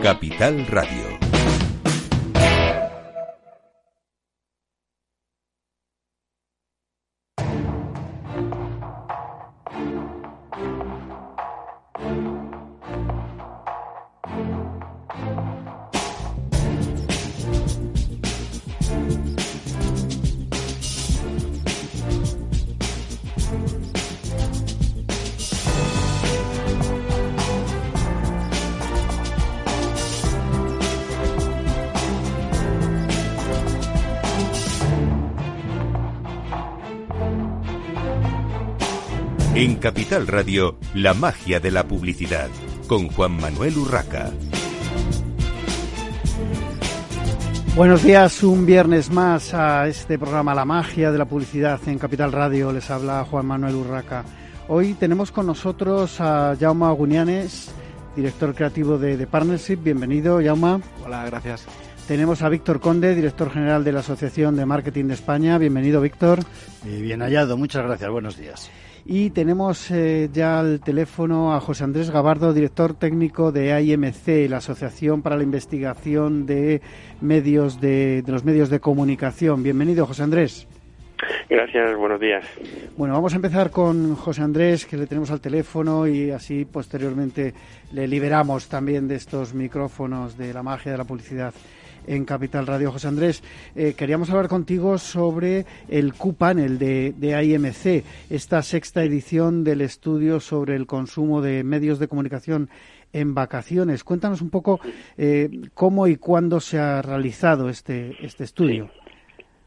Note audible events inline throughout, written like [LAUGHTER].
Capital Radio. Capital Radio, la magia de la publicidad, con Juan Manuel Urraca. Buenos días, un viernes más a este programa La magia de la publicidad en Capital Radio. Les habla Juan Manuel Urraca. Hoy tenemos con nosotros a Jaume Agunianes, director creativo de The Partnership. Bienvenido, Jaume. Hola, gracias. Tenemos a Víctor Conde, director general de la Asociación de Marketing de España. Bienvenido, Víctor. bien hallado, muchas gracias. Buenos días. Y tenemos eh, ya al teléfono a José Andrés Gabardo, director técnico de AIMC, la Asociación para la Investigación de Medios de, los Medios de Comunicación. Bienvenido, José Andrés. Gracias, buenos días. Bueno, vamos a empezar con José Andrés, que le tenemos al teléfono y así posteriormente le liberamos también de estos micrófonos de la magia de la publicidad en Capital Radio. José Andrés, eh, queríamos hablar contigo sobre el Q-Panel de, de esta sexta edición del estudio sobre el consumo de medios de comunicación en vacaciones. Cuéntanos un poco eh, cómo y cuándo se ha realizado este, este estudio.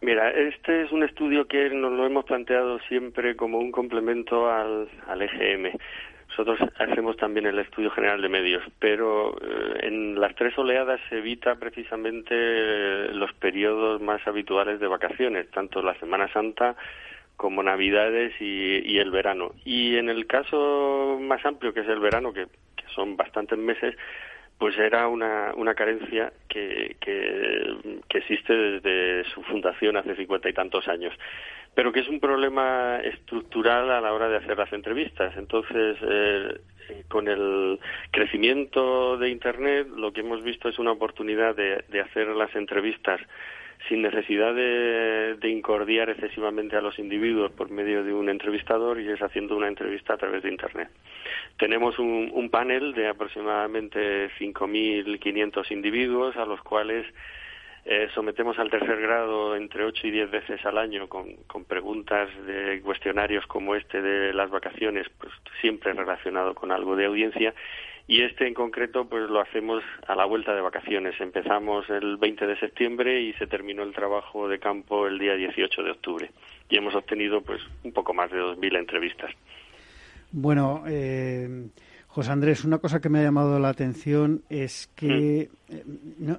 Mira, este es un estudio que nos lo hemos planteado siempre como un complemento al, al EGM. Nosotros hacemos también el estudio general de medios, pero eh, en las tres oleadas se evita precisamente eh, los periodos más habituales de vacaciones, tanto la Semana Santa como Navidades y, el verano. Y en el caso más amplio, que es el verano, que, son bastantes meses, pues era una, una carencia que, que, que existe desde su fundación hace cincuenta y tantos años pero que es un problema estructural a la hora de hacer las entrevistas. Entonces, eh, con el crecimiento de Internet, lo que hemos visto es una oportunidad de, hacer las entrevistas sin necesidad de, incordiar excesivamente a los individuos por medio de un entrevistador y es haciendo una entrevista a través de Internet. Tenemos un, un panel de aproximadamente 5.500 individuos a los cuales eh, sometemos al tercer grado entre ocho y diez veces al año con, con, preguntas de cuestionarios como este de las vacaciones, pues siempre relacionado con algo de audiencia. Y este en concreto, pues lo hacemos a la vuelta de vacaciones. Empezamos el 20 de septiembre y se terminó el trabajo de campo el día 18 de octubre. Y hemos obtenido, pues, un poco más de 2.000 entrevistas. Bueno, eh, José Andrés, una cosa que me ha llamado la atención es que, mm. eh,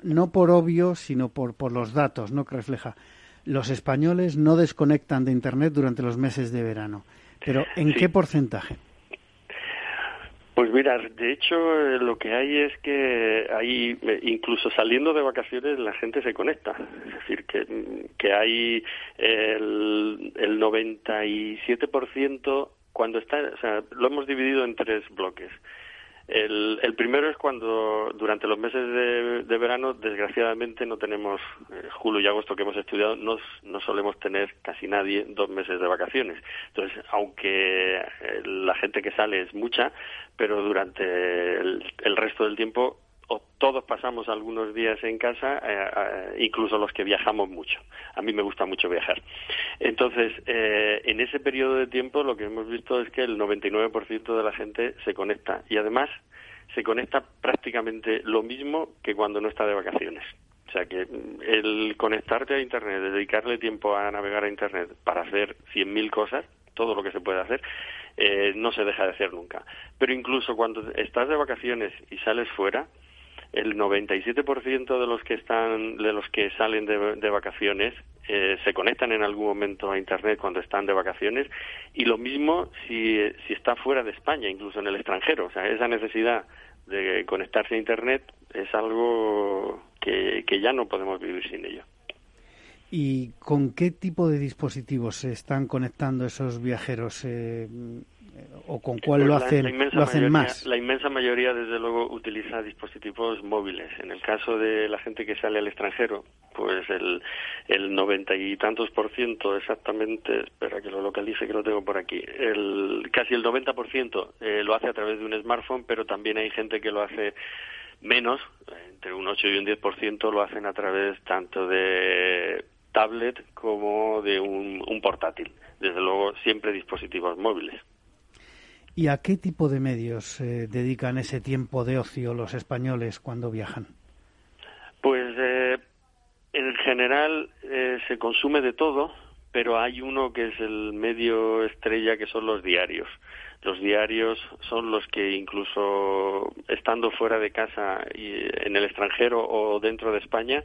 no, por obvio, sino por, por los datos ¿no? que refleja, los españoles no desconectan de Internet durante los meses de verano. Pero, ¿en qué porcentaje? Pues mira, de hecho eh, lo que hay es que hay, eh, incluso saliendo de vacaciones, la gente se conecta. Es decir, que, que hay el, el 97% cuando está, o sea, lo hemos dividido en tres bloques. El, el primero es cuando durante los meses de, verano, desgraciadamente, no tenemos, eh, julio y agosto que hemos estudiado, no, solemos tener casi nadie dos meses de vacaciones. Entonces, aunque eh, la gente que sale es mucha, pero durante el resto del tiempo o todos pasamos algunos días en casa, eh, eh, incluso los que viajamos mucho. A mí me gusta mucho viajar. Entonces, eh, en ese periodo de tiempo lo que hemos visto es que el 99% de la gente se conecta y además se conecta prácticamente lo mismo que cuando no está de vacaciones. O sea que mm, el conectarte a Internet, dedicarle tiempo a navegar a Internet para hacer 100.000 cosas, todo lo que se puede hacer, no se deja de hacer nunca. Pero incluso cuando estás de vacaciones y sales fuera, el 97% de los que están de los que salen de, vacaciones eh, se conectan en algún momento a internet cuando están de vacaciones y lo mismo si, si está fuera de España incluso en el extranjero o sea esa necesidad de conectarse a internet es algo que, que ya no podemos vivir sin ello ¿Y con qué tipo de dispositivos se están conectando esos viajeros? Eh, o con cuál lo la- hacen, la inmensa lo hacen mayoría- más? La inmensa mayoría, desde luego, utiliza dispositivos móviles. En el caso de la gente que sale al extranjero, pues el, el noventa y tantos por ciento exactamente, espera que lo localice, que lo tengo por aquí, el, casi el 90 por ciento eh, lo hace a través de un smartphone, pero también hay gente que lo hace menos, entre un 8 y un 10% lo hacen a través tanto de tablet como de un, un portátil. Desde luego, siempre dispositivos móviles. ¿Y a qué tipo de medios eh, dedican ese tiempo de ocio los españoles cuando viajan? Pues eh, en general eh, se consume de todo, pero hay uno que es el medio estrella que son los diarios. Los diarios son los que incluso estando fuera de casa y en el extranjero o dentro de España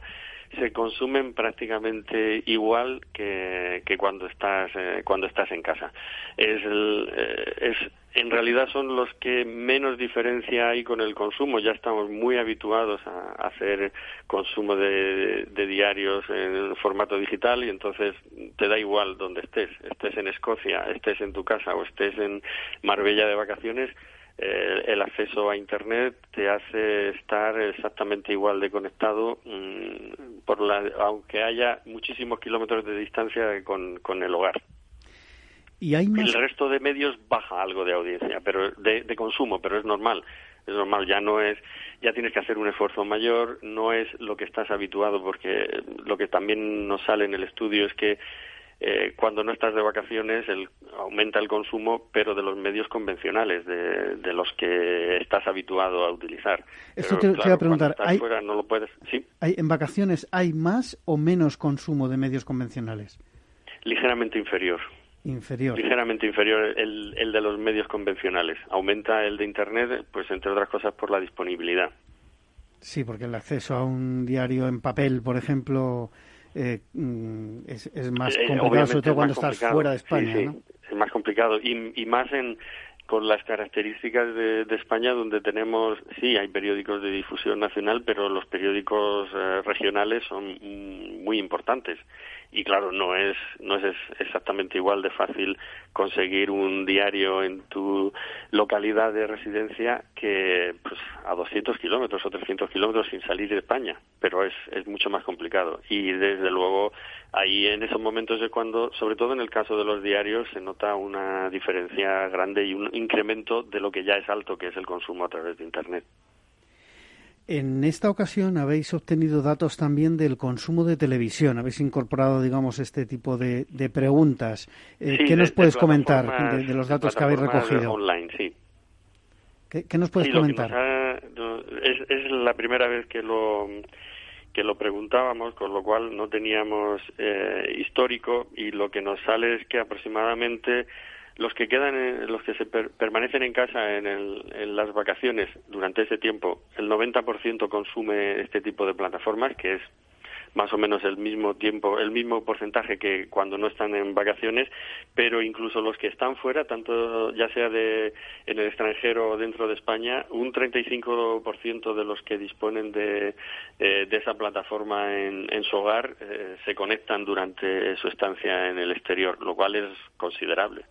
se consumen prácticamente igual que, que cuando estás eh, cuando estás en casa. Es, el, eh, es en realidad son los que menos diferencia hay con el consumo. Ya estamos muy habituados a, hacer consumo de, de, diarios en formato digital y entonces te da igual donde estés, estés en Escocia, estés en tu casa o estés en Marbella de vacaciones. Eh, el acceso a Internet te hace estar exactamente igual de conectado, mmm, por la, aunque haya muchísimos kilómetros de distancia con, con el hogar. ¿Y hay más... El resto de medios baja algo de audiencia, pero de, de, consumo, pero es normal. Es normal, ya no es, ya tienes que hacer un esfuerzo mayor, no es lo que estás habituado, porque lo que también nos sale en el estudio es que eh, cuando no estás de vacaciones el, aumenta el consumo, pero de los medios convencionales, de, de los que estás habituado a utilizar. Pero, te, claro, te iba a preguntar, ¿hay, fuera no lo puedes, ¿sí? ¿hay, ¿en vacaciones hay más o menos consumo de medios convencionales? Ligeramente inferior. Inferior. Ligeramente inferior el, el de los medios convencionales. Aumenta el de Internet, pues entre otras cosas por la disponibilidad. Sí, porque el acceso a un diario en papel, por ejemplo, eh, es, es, más complicado, eh, sobre todo cuando estás fuera de España. Sí, sí. ¿no? Es más complicado y, y más en con las características de, de, España, donde tenemos, sí, hay periódicos de difusión nacional, pero los periódicos eh, regionales son mm, muy importantes. Y claro, no es, no es exactamente igual de fácil conseguir un diario en tu localidad de residencia que pues, a 200 kilómetros o 300 kilómetros sin salir de España, pero es, es mucho más complicado. Y desde luego, ahí en esos momentos es cuando, sobre todo en el caso de los diarios, se nota una diferencia grande y un incremento de lo que ya es alto, que es el consumo a través de Internet. En esta ocasión habéis obtenido datos también del consumo de televisión. Habéis incorporado, digamos, este tipo de, de preguntas. Eh, sí, ¿Qué nos de, puedes de comentar de, los datos que habéis recogido? Online, sí. ¿Qué, ¿Qué, nos puedes sí, comentar? Ha, es, es, la primera vez que lo que lo preguntábamos, con lo cual no teníamos eh, histórico y lo que nos sale es que aproximadamente los que quedan, los que se per, permanecen en casa en, el, en, las vacaciones durante ese tiempo, el 90% consume este tipo de plataformas, que es más o menos el mismo tiempo, el mismo porcentaje que cuando no están en vacaciones, pero incluso los que están fuera, tanto ya sea de en el extranjero o dentro de España, un 35% de los que disponen de, eh, esa plataforma en, en su hogar eh, se conectan durante su estancia en el exterior, lo cual es considerable.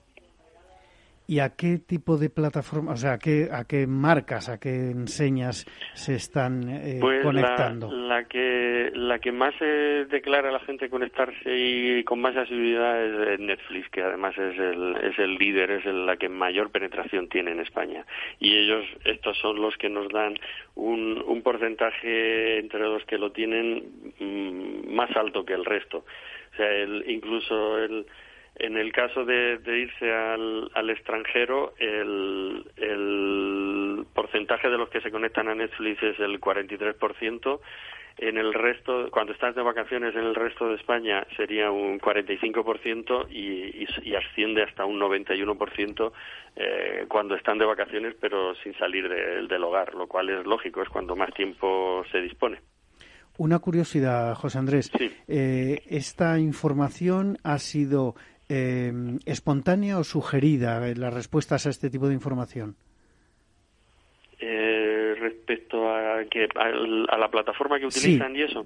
¿Y a qué tipo de plataforma, o sea, a qué, a qué marcas, a qué enseñas se están eh, pues conectando? La, la, que la que más eh, declara a la gente conectarse y con más asiduidad es Netflix, que además es el, es el líder, es el, la que mayor penetración tiene en España. Y ellos, estos son los que nos dan un, un porcentaje entre los que lo tienen mmm, más alto que el resto. O sea, el, incluso el en el caso de, de irse al, al extranjero, el, el, porcentaje de los que se conectan a Netflix es el 43%. En el resto, cuando estás de vacaciones en el resto de España sería un 45% y, y, y asciende hasta un 91% eh, cuando están de vacaciones pero sin salir de, del hogar, lo cual es lógico, es cuando más tiempo se dispone. Una curiosidad, José Andrés. Sí. Eh, ¿Esta información ha sido eh, espontánea o sugerida las respuestas a este tipo de información? Eh, respecto a que a, a, la plataforma que utilizan sí. y eso.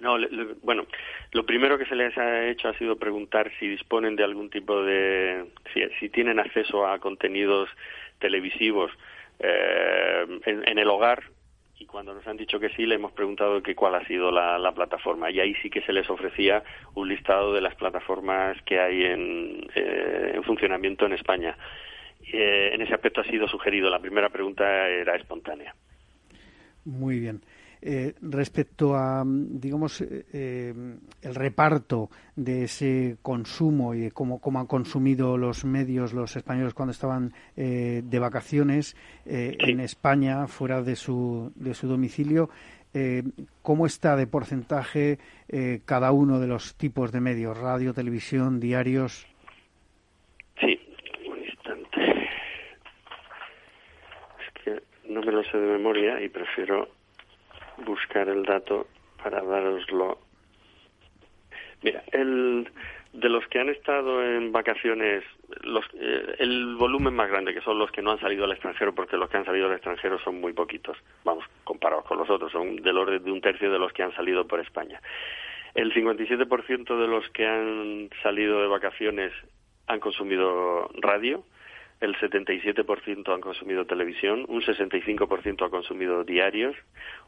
No, le, le, bueno, lo primero que se les ha hecho ha sido preguntar si disponen de algún tipo de, si, si tienen acceso a contenidos televisivos eh, en, el hogar y cuando nos han dicho que sí le hemos preguntado que cuál ha sido la, plataforma y ahí sí que se les ofrecía un listado de las plataformas que hay en, eh, funcionamiento en España. Eh, en ese aspecto ha sido sugerido. La primera pregunta era espontánea. Muy bien. Eh, respecto a, digamos, eh, eh, el reparto de ese consumo y de cómo, cómo, han consumido los medios los españoles cuando estaban de vacaciones en España, fuera de su, de su domicilio, ¿cómo está de porcentaje cada uno de los tipos de medios, radio, televisión, diarios? Sí, un instante. Es que no me lo sé de memoria y prefiero buscar el dato para daroslo. Mira, el, de los que han estado en vacaciones, los, eh, el volumen más grande, que son los que no han salido al extranjero, porque los que han salido al extranjero son muy poquitos, vamos, comparados con los otros, son del orden de un tercio de los que han salido por España. El 57% de los que han salido de vacaciones han consumido radio, el 77% han consumido televisión, un 65% ha consumido diarios,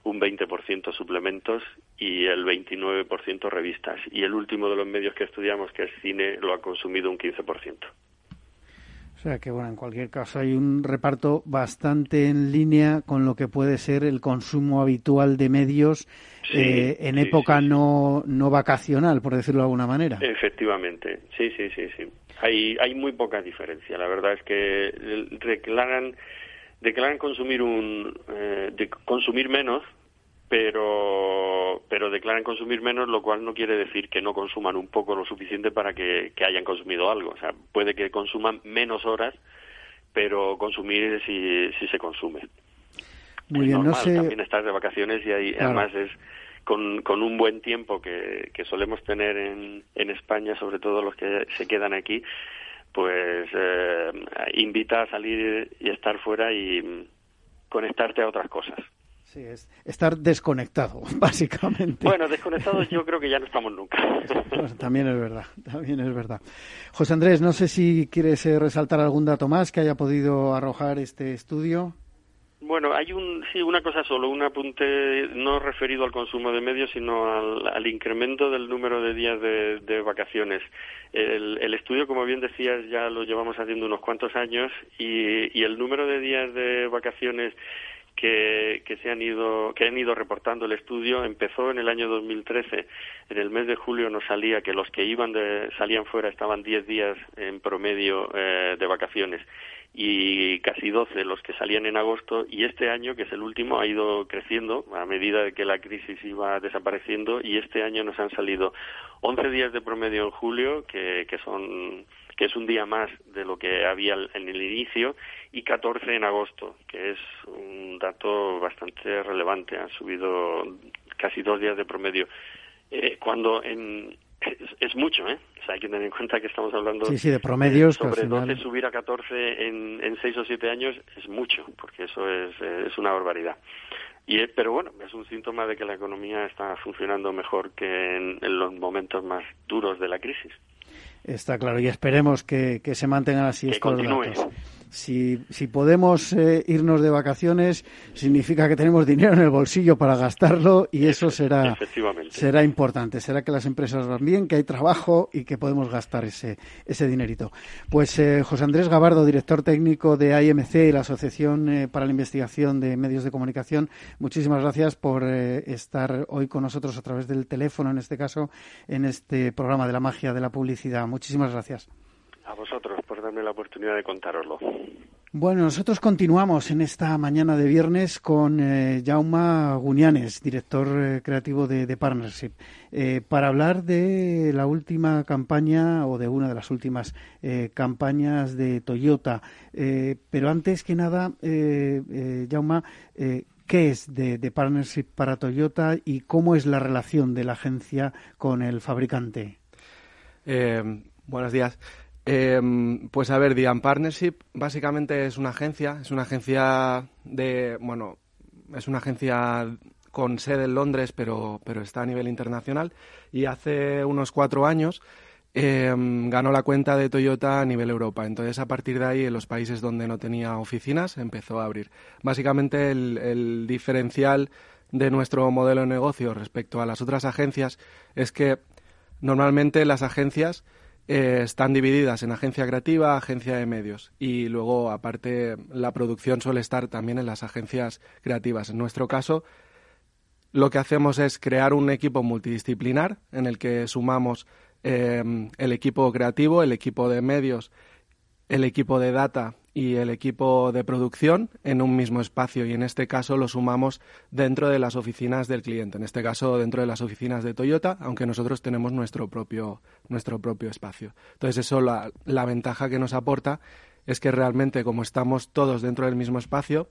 un 20% suplementos y el 29% revistas. Y el último de los medios que estudiamos, que es cine, lo ha consumido un 15%. O sea que, bueno, en cualquier caso hay un reparto bastante en línea con lo que puede ser el consumo habitual de medios eh, en época No, no vacacional, por decirlo de alguna manera. Efectivamente, sí, sí, sí, sí. Hay, hay muy poca diferencia. La verdad es que declaran, declaran consumir un, eh, de consumir menos pero pero declaran consumir menos, lo cual no quiere decir que no consuman un poco lo suficiente para que, hayan consumido algo. O sea, puede que consuman menos horas, pero consumir si, si se consume. Muy bien, no sé... También estar de vacaciones y ahí además es con, con un buen tiempo que, que solemos tener en, en España, sobre todo los que se quedan aquí, pues eh, invita a salir y estar fuera y conectarte a otras cosas. Sí, es estar desconectado, [LAUGHS] básicamente. Bueno, desconectados yo creo que ya no estamos nunca. [LAUGHS] también es verdad, también es verdad. José Andrés, no sé si quieres eh, resaltar algún dato más que haya podido arrojar este estudio. Bueno, hay un, sí, una cosa solo, un apunte no referido al consumo de medios, sino al, incremento del número de días de, vacaciones. El, el, estudio, como bien decías, ya lo llevamos haciendo unos cuantos años y, y el número de días de vacaciones que, que, se han ido que han ido reportando el estudio. Empezó en el año 2013 en el mes de julio nos salía que los que iban de, salían fuera estaban 10 días en promedio eh, de vacaciones y casi 12 los que salían en agosto. Y este año que es el último ha ido creciendo a medida de que la crisis iba desapareciendo y este año nos han salido 11 días de promedio en julio que, que son que es un día más de lo que había en el inicio, y 14 en agosto, que es un dato bastante relevante. Han subido casi dos días de promedio. Eh, cuando en, es, mucho, ¿eh? O sea, hay que tener en cuenta que estamos hablando sí, sí, de promedios. sobre 12 subir a 14 en, en 6 o 7 años es mucho, porque eso es, es una barbaridad. Y, pero bueno, es un síntoma de que la economía está funcionando mejor que en, en los momentos más duros de la crisis. Está claro, y esperemos que, que se mantengan así estos datos. Si, si podemos eh, irnos de vacaciones, significa que tenemos dinero en el bolsillo para gastarlo y eso será, será importante. Será que las empresas van bien, que hay trabajo y que podemos gastar ese, ese dinerito. Pues eh, José Andrés Gabardo, director técnico de AIMC y la Asociación eh, para la Investigación de Medios de Comunicación, muchísimas gracias por estar hoy con nosotros a través del teléfono, en este caso, en este programa de la magia de la publicidad. Muchísimas gracias. A vosotros por darme la oportunidad de contároslo. Bueno, nosotros continuamos en esta mañana de viernes con eh, Jaume Guñanes, director eh, creativo de, Partnership, eh, para hablar de la última campaña o de una de las últimas campañas de Toyota. pero antes que nada, Jaume, ¿qué es de, de Partnership para Toyota y cómo es la relación de la agencia con el fabricante? buenos días. Em, pues a ver, Dian Partnership básicamente es una agencia, es una agencia de, bueno, es una agencia con sede en Londres, pero, pero está a nivel internacional. Y hace unos cuatro años em, ganó la cuenta de Toyota a nivel Europa. Entonces, a partir de ahí, en los países donde no tenía oficinas, empezó a abrir. Básicamente, el, diferencial de nuestro modelo de negocio respecto a las otras agencias es que normalmente las agencias eh, están divididas en agencia creativa, agencia de medios y luego aparte la producción suele estar también en las agencias creativas. En nuestro caso lo que hacemos es crear un equipo multidisciplinar en el que sumamos em, el equipo creativo, el equipo de medios, el equipo de data y el equipo de producción en un mismo espacio y en este caso lo sumamos dentro de las oficinas del cliente, en este caso dentro de las oficinas de Toyota, aunque nosotros tenemos nuestro propio, nuestro propio espacio. Entonces eso la, la ventaja que nos aporta es que realmente como estamos todos dentro del mismo espacio,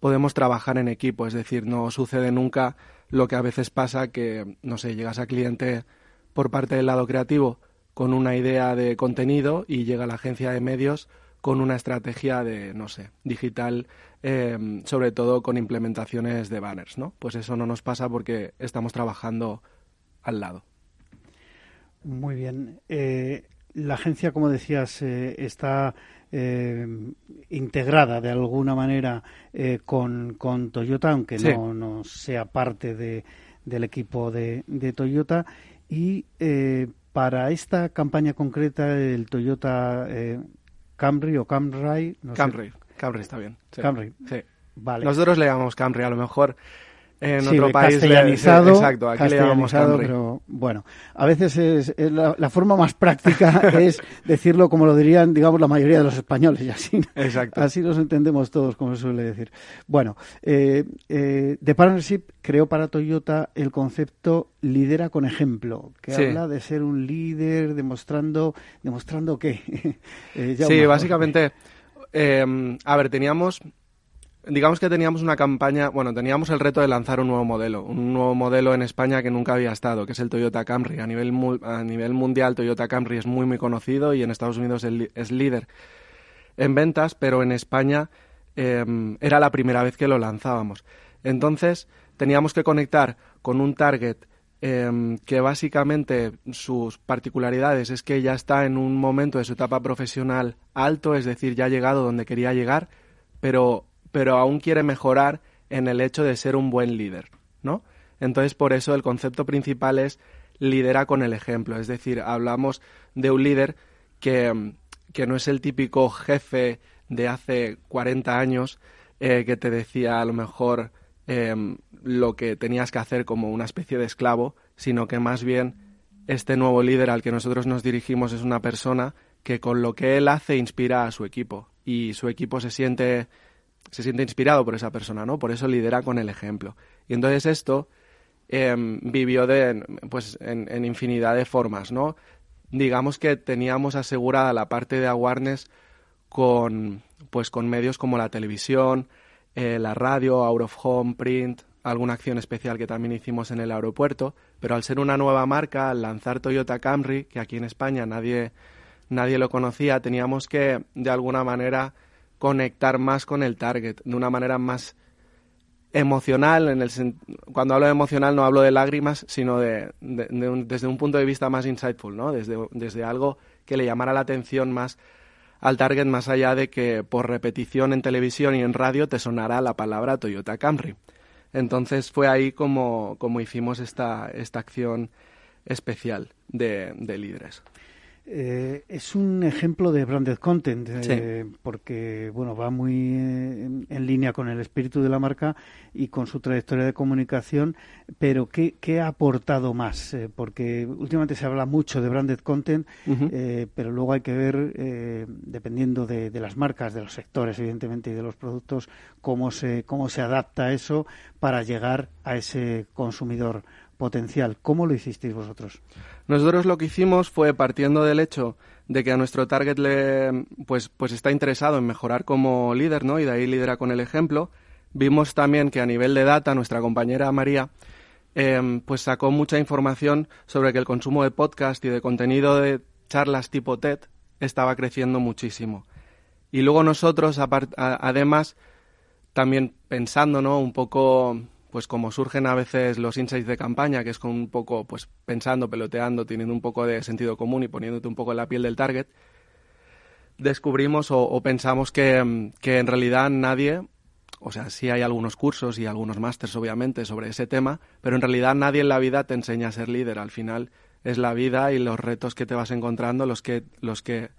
podemos trabajar en equipo, es decir, no sucede nunca lo que a veces pasa que, no sé, llegas a cliente por parte del lado creativo con una idea de contenido y llega la agencia de medios con una estrategia de, no sé, digital, em, sobre todo con implementaciones de banners, ¿no? Pues eso no nos pasa porque estamos trabajando al lado. Muy bien. Eh, la agencia, como decías, eh, está eh, integrada de alguna manera eh, con, con, Toyota, aunque no, no, sea parte de, del equipo de, de Toyota. Y eh, para esta campaña concreta, el Toyota Camry o Camry. No Camry, Camry está bien. Camry. Sí. Vale. Nosotros le llamamos Camry, a lo mejor en sí, otro país castellanizado, exacto, aquí le llamamos pero bueno, a veces es, la, forma más práctica [LAUGHS] es decirlo como lo dirían, digamos, la mayoría de los españoles y así, exacto. así nos entendemos todos, como se suele decir. Bueno, eh, eh, The Partnership creó para Toyota el concepto lidera con ejemplo, que habla de ser un líder demostrando, demostrando qué. [LAUGHS] eh, sí, básicamente, eh, a ver, teníamos digamos que teníamos una campaña, bueno, teníamos el reto de lanzar un nuevo modelo, un nuevo modelo en España que nunca había estado, que es el Toyota Camry. A nivel, a nivel mundial, Toyota Camry es muy, muy conocido y en Estados Unidos es líder en ventas, pero en España em, era la primera vez que lo lanzábamos. Entonces, teníamos que conectar con un target em, que básicamente sus particularidades es que ya está en un momento de su etapa profesional alto, es decir, ya ha llegado donde quería llegar, pero pero aún quiere mejorar en el hecho de ser un buen líder, ¿no? Entonces, por eso el concepto principal es lidera con el ejemplo, es decir, hablamos de un líder que, que no es el típico jefe de hace 40 años eh, que te decía a lo mejor em, lo que tenías que hacer como una especie de esclavo, sino que más bien este nuevo líder al que nosotros nos dirigimos es una persona que con lo que él hace inspira a su equipo y su equipo se siente se siente inspirado por esa persona, ¿no? Por eso lidera con el ejemplo. Y entonces esto em, vivió de, pues, en, infinidad de formas, ¿no? Digamos que teníamos asegurada la parte de awareness con, pues, con medios como la televisión, eh, la radio, out of home, print, alguna acción especial que también hicimos en el aeropuerto, pero al ser una nueva marca, al lanzar Toyota Camry, que aquí en España nadie, nadie lo conocía, teníamos que, de alguna manera, conectar más con el target de una manera más emocional. En el cuando hablo de emocional no hablo de lágrimas, sino de, desde un punto de vista más insightful, ¿no? Desde, desde algo que le llamara la atención más al target, más allá de que por repetición en televisión y en radio te sonara la palabra Toyota Camry. Entonces fue ahí como, como hicimos esta, esta acción especial de, de líderes. Eh, es un ejemplo de branded content eh, porque bueno va muy en, línea con el espíritu de la marca y con su trayectoria de comunicación pero qué, qué ha aportado más eh, porque últimamente se habla mucho de branded content pero luego hay que ver dependiendo de, de, las marcas de los sectores evidentemente y de los productos cómo se cómo se adapta eso para llegar a ese consumidor potencial. ¿Cómo lo hicisteis vosotros? Nosotros lo que hicimos fue partiendo del hecho de que a nuestro target le, pues, pues está interesado en mejorar como líder, ¿no? Y de ahí lidera con el ejemplo. Vimos también que a nivel de data, nuestra compañera María, em, pues sacó mucha información sobre que el consumo de podcast y de contenido de charlas tipo TED estaba creciendo muchísimo. Y luego nosotros, además, también pensando, ¿no? Un poco pues como surgen a veces los insights de campaña, que es con un poco, pues pensando, peloteando, teniendo un poco de sentido común y poniéndote un poco en la piel del target, descubrimos o, pensamos que, que, en realidad nadie, o sea, sí hay algunos cursos y algunos másters obviamente sobre ese tema, pero en realidad nadie en la vida te enseña a ser líder. Al final es la vida y los retos que te vas encontrando los que, los que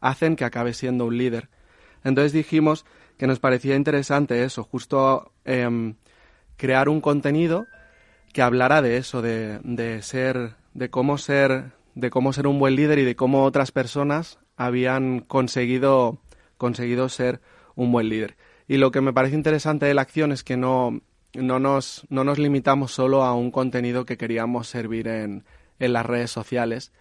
hacen que acabes siendo un líder. Entonces dijimos que nos parecía interesante eso, justo em, crear un contenido que hablara de eso, de, de, ser, de cómo ser, de cómo ser un buen líder y de cómo otras personas habían conseguido, conseguido ser un buen líder. Y lo que me parece interesante de la acción es que no, no, nos, no nos limitamos solo a un contenido que queríamos servir en, en las redes sociales,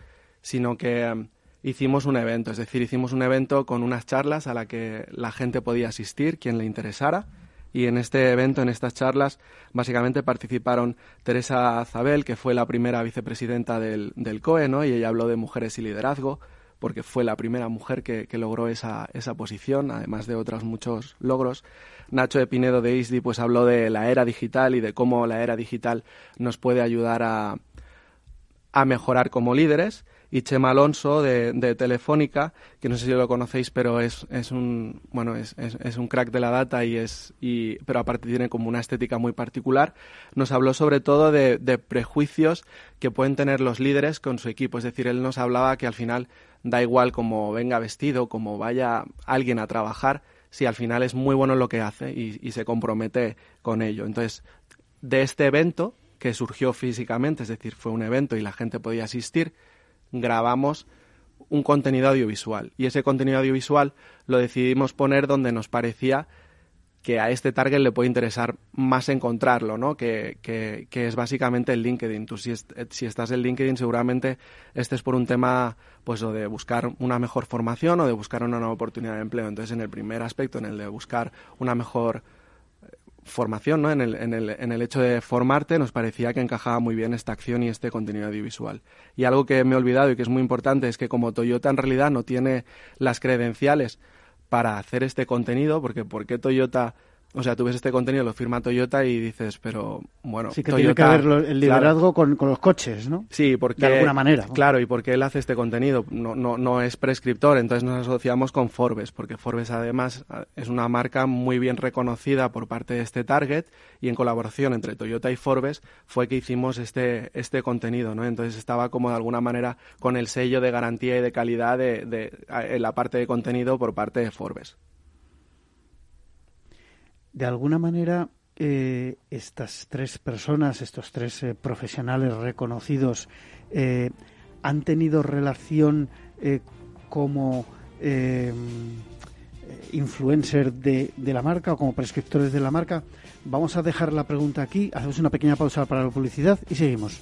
sino que em, hicimos un evento, es decir, hicimos un evento con unas charlas a la que la gente podía asistir, quien le interesara, y en este evento, en estas charlas, básicamente participaron Teresa Zabel, que fue la primera vicepresidenta del, del COE, ¿no? y ella habló de mujeres y liderazgo, porque fue la primera mujer que, logró esa, esa, posición, además de otros muchos logros. Nacho de Pinedo de ISDI pues habló de la era digital y de cómo la era digital nos puede ayudar a, a mejorar como líderes y Chema Alonso de, de, Telefónica, que no sé si lo conocéis, pero es, es un bueno es, es, un crack de la data y es y, pero aparte tiene como una estética muy particular. Nos habló sobre todo de, de prejuicios que pueden tener los líderes con su equipo. Es decir, él nos hablaba que al final da igual cómo venga vestido, cómo vaya alguien a trabajar, si al final es muy bueno lo que hace y, se compromete con ello. Entonces, de este evento, que surgió físicamente, es decir, fue un evento y la gente podía asistir, grabamos un contenido audiovisual. Y ese contenido audiovisual lo decidimos poner donde nos parecía que a este target le puede interesar más encontrarlo, ¿no? Que, que, es básicamente el LinkedIn. Tú si, si, estás en LinkedIn seguramente estés por un tema pues o de buscar una mejor formación o de buscar una nueva oportunidad de empleo. Entonces en el primer aspecto, en el de buscar una mejor eh, formación, ¿no? en, el, en, el, en el hecho de formarte, nos parecía que encajaba muy bien esta acción y este contenido audiovisual. Y algo que me he olvidado y que es muy importante es que como Toyota en realidad no tiene las credenciales para hacer este contenido, porque ¿por qué Toyota o sea, tú ves este contenido, lo firma Toyota y dices, pero bueno. Sí, que tiene que haber el liderazgo con, los coches, ¿no? Sí, porque. De alguna manera. Claro, y porque él hace este contenido. No, no, no es prescriptor, entonces nos asociamos con Forbes, porque Forbes además es una marca muy bien reconocida por parte de este target y en colaboración entre Toyota y Forbes fue que hicimos este, este contenido, ¿no? Entonces estaba como de alguna manera con el sello de garantía y de calidad de, de en la parte de contenido por parte de Forbes de alguna manera eh, estas tres personas, estos tres eh, profesionales reconocidos, eh, han tenido relación como influencer de, de, la marca o como prescriptores de la marca. Vamos a dejar la pregunta aquí, hacemos una pequeña pausa para la publicidad y seguimos.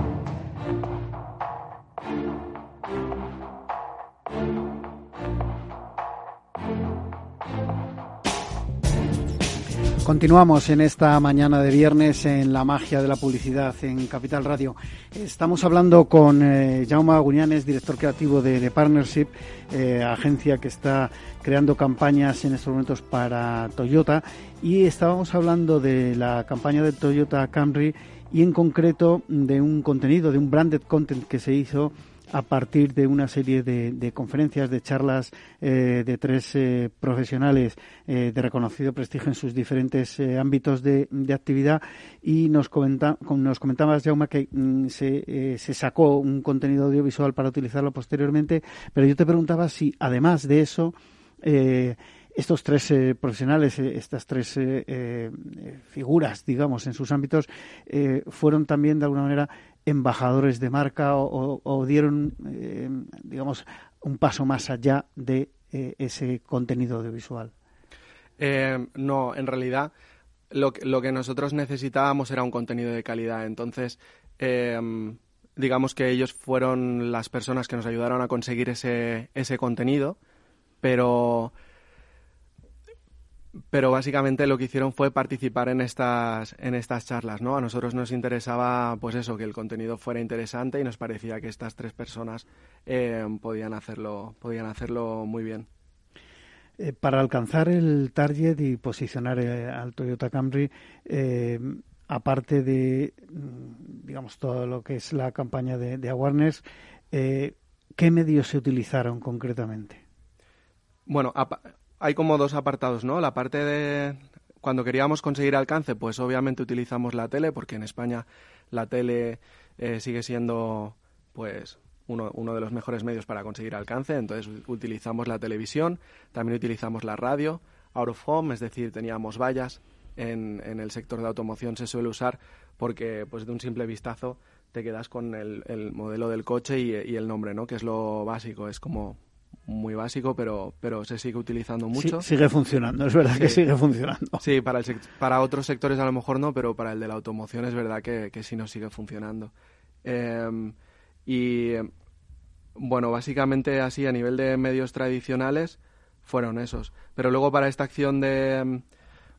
Continuamos en esta mañana de viernes en la magia de la publicidad en Capital Radio. Estamos hablando con eh, Jaume Aguñanes, director creativo de, Partnership, eh, agencia que está creando campañas en estos momentos para Toyota. Y estábamos hablando de la campaña de Toyota Camry y en concreto de un contenido, de un branded content que se hizo a partir de una serie de, conferencias, de charlas eh, de tres eh, profesionales eh, de reconocido prestigio en sus diferentes ámbitos de, actividad. Y nos, comenta, nos comentabas, Jauma, que mm, se, se sacó un contenido audiovisual para utilizarlo posteriormente, pero yo te preguntaba si además de eso estos tres profesionales, estas tres figuras, digamos, en sus ámbitos, fueron también de alguna manera embajadores de marca o, dieron, eh, digamos, un paso más allá de eh, ese contenido audiovisual? Eh, no, en realidad lo, lo, que nosotros necesitábamos era un contenido de calidad. Entonces, digamos que ellos fueron las personas que nos ayudaron a conseguir ese, ese contenido, pero pero básicamente lo que hicieron fue participar en estas, en estas charlas, ¿no? A nosotros nos interesaba, pues eso, que el contenido fuera interesante y nos parecía que estas tres personas eh, podían, hacerlo, podían hacerlo muy bien. Eh, para alcanzar el target y posicionar eh, al Toyota Camry, aparte de, mm, digamos, todo lo que es la campaña de, de awareness, ¿qué medios se utilizaron concretamente? Bueno, hay como dos apartados, ¿no? La parte de cuando queríamos conseguir alcance, pues obviamente utilizamos la tele, porque en España la tele eh, sigue siendo, pues, uno, uno, de los mejores medios para conseguir alcance. Entonces utilizamos la televisión, también utilizamos la radio, out of home, es decir, teníamos vallas. En, en el sector de automoción se suele usar porque, pues, de un simple vistazo te quedas con el, el modelo del coche y el nombre, ¿no? Que es lo básico, es como muy básico, pero, pero se sigue utilizando mucho. sigue funcionando, es verdad que sigue funcionando. Sí, para, el para otros sectores a lo mejor no, pero para el de la automoción es verdad que, que sí nos sigue funcionando. Em, y bueno, básicamente así a nivel de medios tradicionales fueron esos. Pero luego para esta acción de,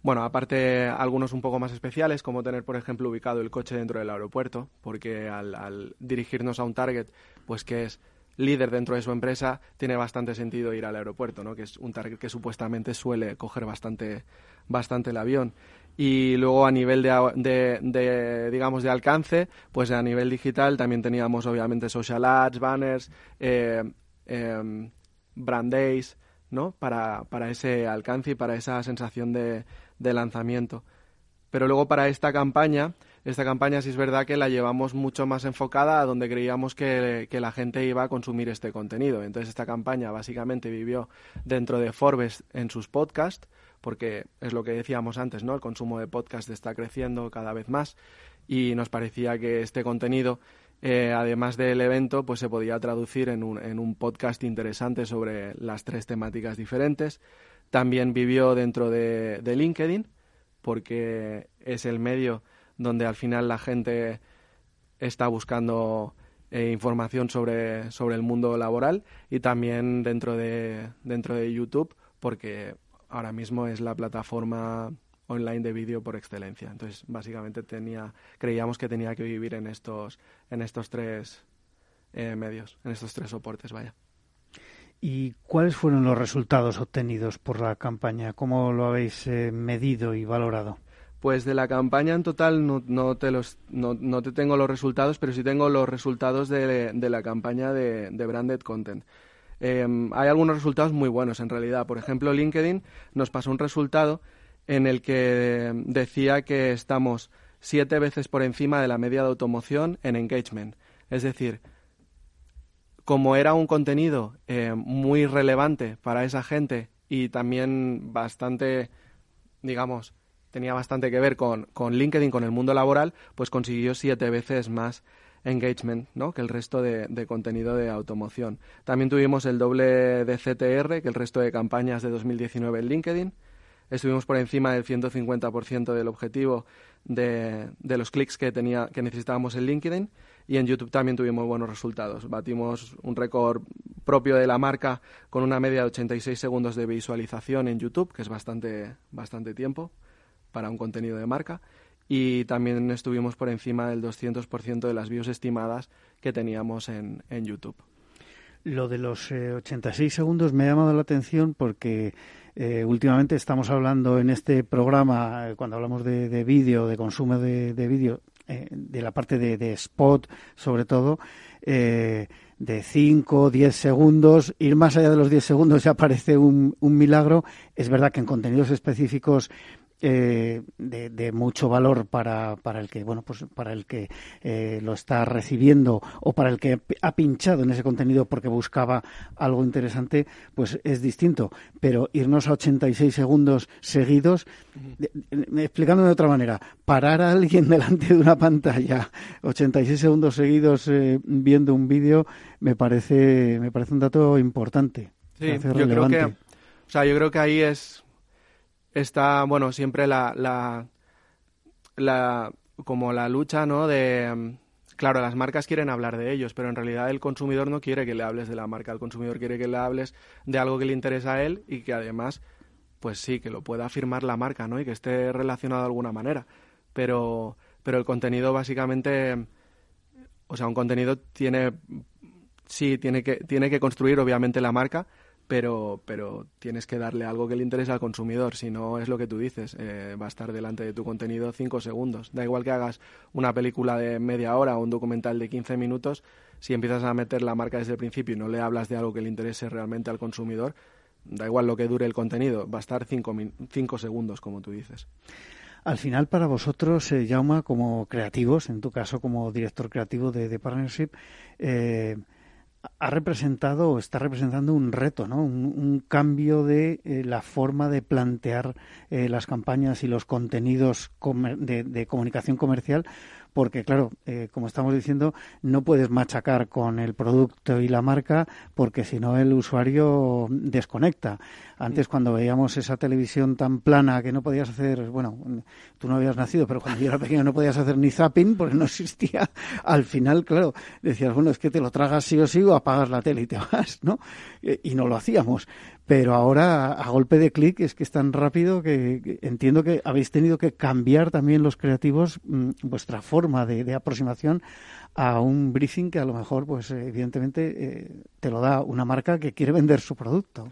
bueno, aparte algunos un poco más especiales, como tener, por ejemplo, ubicado el coche dentro del aeropuerto, porque al, al dirigirnos a un target, pues que es líder dentro de su empresa, tiene bastante sentido ir al aeropuerto, ¿no? que es un target que supuestamente suele coger bastante, bastante el avión. Y luego a nivel de, de, digamos, de alcance, pues a nivel digital también teníamos obviamente social ads, banners, eh, em, brand days, ¿no? Para, para ese alcance y para esa sensación de, de lanzamiento. Pero luego para esta campaña esta campaña sí es verdad que la llevamos mucho más enfocada a donde creíamos que, la gente iba a consumir este contenido. Entonces esta campaña básicamente vivió dentro de Forbes en sus podcasts, porque es lo que decíamos antes, ¿no? El consumo de podcast está creciendo cada vez más y nos parecía que este contenido eh, además del evento, pues se podía traducir en un, en un podcast interesante sobre las tres temáticas diferentes. También vivió dentro de LinkedIn, porque es el medio donde al final la gente está buscando eh, información sobre, sobre el mundo laboral y también dentro de, dentro de YouTube, porque ahora mismo es la plataforma online de vídeo por excelencia. Entonces, básicamente tenía, creíamos que tenía que vivir en estos, en estos tres eh, medios, en estos tres soportes, vaya. ¿Y cuáles fueron los resultados obtenidos por la campaña? ¿Cómo lo habéis eh, medido y valorado? Pues de la campaña en total no, te, los, no, no, te tengo los resultados, pero sí tengo los resultados de, de la campaña de, de Branded Content. Em, hay algunos resultados muy buenos en realidad. Por ejemplo, LinkedIn nos pasó un resultado en el que decía que estamos siete veces por encima de la media de automoción en engagement. Es decir, como era un contenido eh, muy relevante para esa gente y también bastante, digamos, tenía bastante que ver con, con LinkedIn, con el mundo laboral, pues consiguió siete veces más engagement ¿no? que el resto de, contenido de automoción. También tuvimos el doble de CTR que el resto de campañas de 2019 en LinkedIn. estuvimos por encima del 150% del objetivo de, de los clics que, tenía, que necesitábamos en LinkedIn y en YouTube también tuvimos buenos resultados. Batimos un récord propio de la marca con una media de 86 segundos de visualización en YouTube, que es bastante, bastante tiempo para un contenido de marca. Y también estuvimos por encima del 200% de las views estimadas que teníamos en, en YouTube. Lo de los 86 eh, segundos me ha llamado la atención porque eh, últimamente estamos hablando en este programa, eh, cuando hablamos de, vídeo, de consumo de, vídeo, de la parte de, spot sobre todo, de 5, 10 segundos, ir más allá de los 10 segundos ya [LAUGHS] parece un, un milagro. Es verdad que en contenidos específicos eh, de, mucho valor para, para el que bueno pues para el que eh, lo está recibiendo o para el que ha pinchado en ese contenido porque buscaba algo interesante pues es distinto. Pero irnos a 86 segundos seguidos explicando de otra manera parar a alguien [LAUGHS] delante de una pantalla 86 segundos seguidos eh, viendo un vídeo me parece me parece un dato importante sí, yo creo que o sea yo creo que ahí es está, bueno, siempre la, la, la, como la lucha, ¿no? De, mm, claro, las marcas quieren hablar de ellos, pero en realidad el consumidor no quiere que le hables de la marca, el consumidor quiere que le hables de algo que le interesa a él y que además, pues sí, que lo pueda afirmar la marca, ¿no? Y que esté relacionado de alguna manera. Pero, pero el contenido básicamente, o sea, un contenido tiene, sí, tiene que, tiene que construir obviamente la marca, pero, pero tienes que darle algo que le interese al consumidor, si no es lo que tú dices, eh, va a estar delante de tu contenido cinco segundos. Da igual que hagas una película de media hora o un documental de 15 minutos, si empiezas a meter la marca desde el principio y no le hablas de algo que le interese realmente al consumidor, da igual lo que dure el contenido, va a estar cinco, cinco segundos, como tú dices. Al final, para vosotros, eh, Jauma, como creativos, en tu caso como director creativo de, Partnership, eh, ha representado o está representando un reto, ¿no? un, cambio de eh, la forma de plantear eh, las campañas y los contenidos de, comunicación comercial porque claro, eh, como estamos diciendo, no puedes machacar con el producto y la marca porque si no el usuario desconecta. Antes cuando veíamos esa televisión tan plana que no podías hacer, bueno, tú no habías nacido, pero cuando yo era pequeño no podías hacer ni zapping porque no existía, al final, claro, decías, bueno, es que te lo tragas sí o sí o apagas la tele y te vas, ¿no? Y no lo hacíamos pero ahora a golpe de clic es que es tan rápido que, entiendo que habéis tenido que cambiar también los creativos mm, vuestra forma de, aproximación a un briefing que a lo mejor, pues evidentemente, eh, te lo da una marca que quiere vender su producto.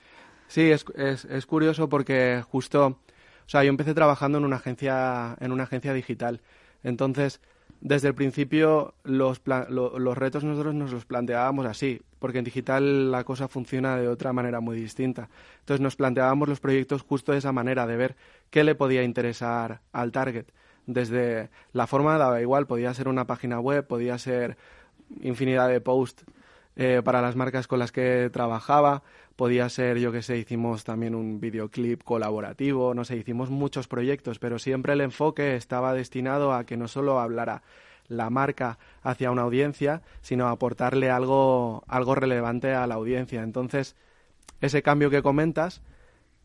Sí, es, es, es curioso porque justo, o sea, yo empecé trabajando en una agencia, en una agencia digital. Entonces, desde el principio los, los retos nosotros nos los planteábamos así, porque en digital la cosa funciona de otra manera muy distinta. Entonces nos planteábamos los proyectos justo de esa manera, de ver qué le podía interesar al target. Desde la forma daba igual, podía ser una página web, podía ser infinidad de posts eh, para las marcas con las que trabajaba, podía ser, yo que sé, hicimos también un videoclip colaborativo, no sé, hicimos muchos proyectos, pero siempre el enfoque estaba destinado a que no solo hablara la marca hacia una audiencia, sino aportarle algo, algo relevante a la audiencia. Entonces, ese cambio que comentas,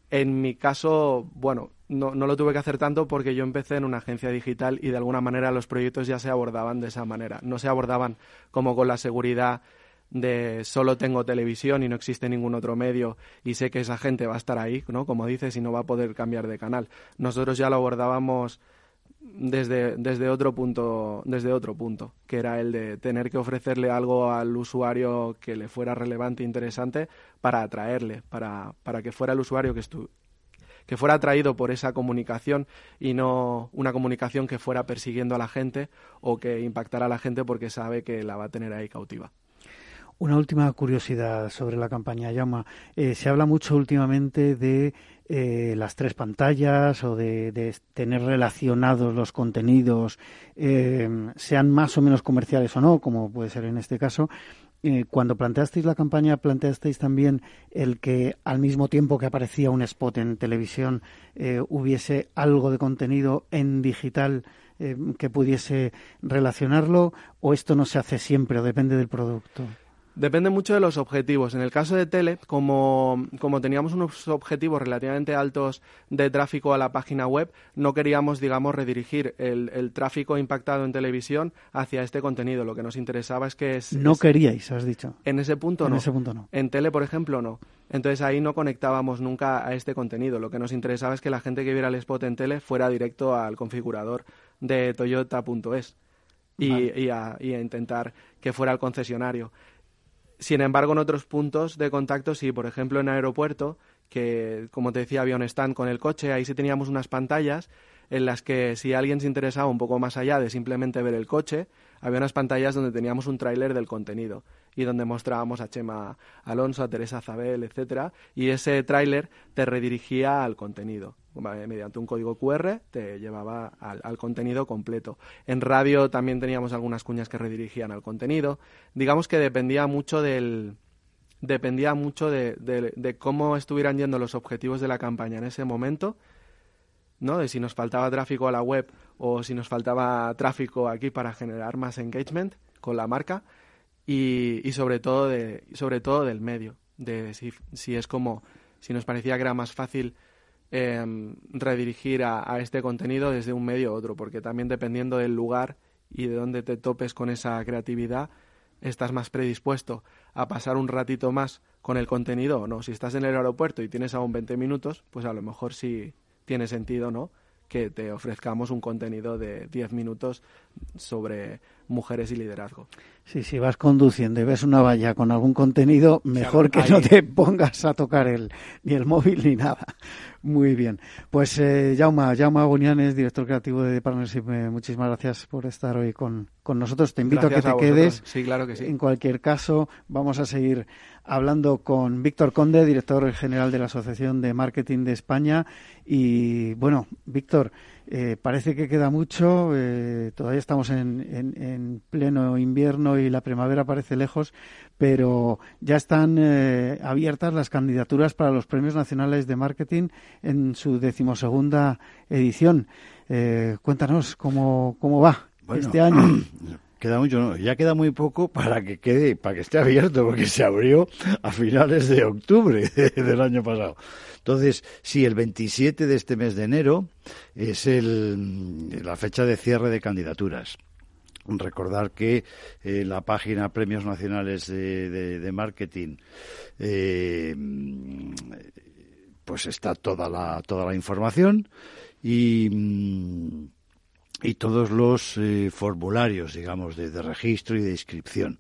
en mi caso, bueno, no, no, lo tuve que hacer tanto porque yo empecé en una agencia digital y de alguna manera los proyectos ya se abordaban de esa manera. No se abordaban como con la seguridad de solo tengo televisión y no existe ningún otro medio y sé que esa gente va a estar ahí, ¿no? Como dices, y no va a poder cambiar de canal. Nosotros ya lo abordábamos desde, desde otro punto, desde otro punto, que era el de tener que ofrecerle algo al usuario que le fuera relevante e interesante para atraerle, para, para que fuera el usuario que que fuera atraído por esa comunicación y no una comunicación que fuera persiguiendo a la gente o que impactara a la gente porque sabe que la va a tener ahí cautiva. Una última curiosidad sobre la campaña Llama. Eh, se habla mucho últimamente de eh, las tres pantallas o de, tener relacionados los contenidos, eh, sean más o menos comerciales o no, como puede ser en este caso. cuando planteasteis la campaña, planteasteis también el que al mismo tiempo que aparecía un spot en televisión hubiese algo de contenido en digital que pudiese relacionarlo o esto no se hace siempre o depende del producto? Depende mucho de los objetivos. En el caso de tele, como, como teníamos unos objetivos relativamente altos de tráfico a la página web, no queríamos, digamos, redirigir el, el tráfico impactado en televisión hacia este contenido. Lo que nos interesaba es que... Es, no queríais, has dicho. En ese punto en no. ese punto no. En tele, por ejemplo, no. Entonces ahí no conectábamos nunca a este contenido. Lo que nos interesaba es que la gente que viera el spot en tele fuera directo al configurador de toyota.es y, y, a, y a intentar que fuera al concesionario. Sin embargo, en otros puntos de contacto, sí, por ejemplo, en aeropuerto, que como te decía, había un stand con el coche, ahí sí teníamos unas pantallas en las que si alguien se interesaba un poco más allá de simplemente ver el coche, había unas pantallas donde teníamos un tráiler del contenido y donde mostrábamos a Chema Alonso, a Teresa Zabel, etcétera, y ese tráiler te redirigía al contenido. Mediante un código QR te llevaba al, al, contenido completo. En radio también teníamos algunas cuñas que redirigían al contenido. Digamos que dependía mucho del, dependía mucho de, de, de, cómo estuvieran yendo los objetivos de la campaña en ese momento, ¿no? De si nos faltaba tráfico a la web o si nos faltaba tráfico aquí para generar más engagement con la marca y, y sobre todo de, sobre todo del medio, de si, si es como si nos parecía que era más fácil eh, redirigir a, a, este contenido desde un medio a otro, porque también dependiendo del lugar y de dónde te topes con esa creatividad, estás más predispuesto a pasar un ratito más con el contenido o no. Si estás en el aeropuerto y tienes aún 20 minutos, pues a lo mejor sí tiene sentido, ¿no? Que te ofrezcamos un contenido de 10 minutos sobre mujeres y liderazgo. Sí, si vas conduciendo y ves una valla con algún contenido, mejor claro, que ahí. no te pongas a tocar el, ni el móvil ni nada. Muy bien. Pues eh, Jauma, Jauma Agonianes, director creativo de Partnership, eh, muchísimas gracias por estar hoy con, con nosotros. Te invito gracias a que te a quedes. Sí, claro que sí. En cualquier caso, vamos a seguir hablando con Víctor Conde, director general de la Asociación de Marketing de España. Y bueno, Víctor, eh, parece que queda mucho, eh, todavía estamos en, en, en, pleno invierno y la primavera parece lejos, pero ya están eh, abiertas las candidaturas para los premios nacionales de marketing en su decimosegunda edición. Eh, cuéntanos cómo, cómo va bueno, este año. [CLEARS THROAT] [CLEARS THROAT] Queda mucho, no, ya queda muy poco para que quede, para que esté abierto, porque se abrió a finales de octubre [LAUGHS] del año pasado. Entonces, sí, el 27 de este mes de enero es el, la fecha de cierre de candidaturas. Recordar que eh, la página Premios Nacionales de, Marketing eh, pues está toda la, toda la información y, y todos los eh, formularios, digamos, de, de, registro y de inscripción.